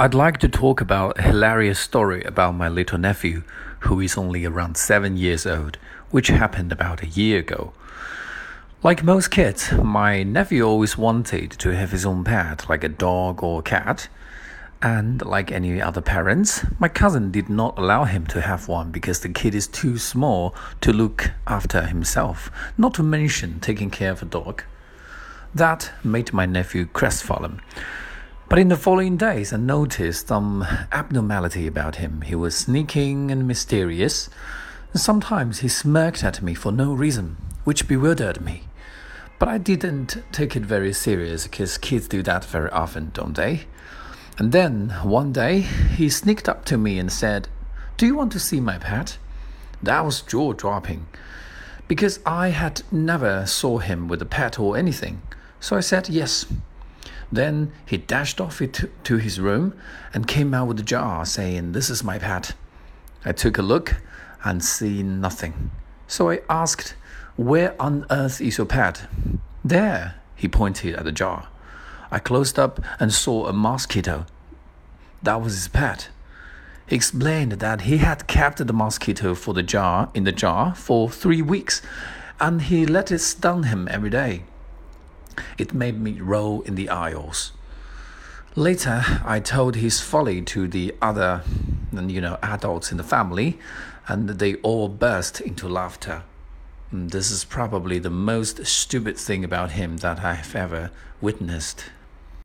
I'd like to talk about a hilarious story about my little nephew, who is only around seven years old, which happened about a year ago. Like most kids, my nephew always wanted to have his own pet, like a dog or a cat. And like any other parents, my cousin did not allow him to have one because the kid is too small to look after himself, not to mention taking care of a dog. That made my nephew crestfallen. But in the following days, I noticed some abnormality about him. He was sneaking and mysterious. And sometimes he smirked at me for no reason, which bewildered me. But I didn't take it very serious because kids do that very often, don't they? And then one day he sneaked up to me and said, Do you want to see my pet? That was jaw dropping because I had never saw him with a pet or anything. So I said yes. Then he dashed off it to his room and came out with a jar, saying, This is my pet. I took a look and see nothing. So I asked, Where on earth is your pet? There, he pointed at the jar. I closed up and saw a mosquito. That was his pet. He explained that he had kept the mosquito for the jar in the jar for three weeks, and he let it stung him every day. It made me roll in the aisles. Later, I told his folly to the other, you know, adults in the family, and they all burst into laughter. Mm, this is probably the most stupid thing about him that I have ever witnessed.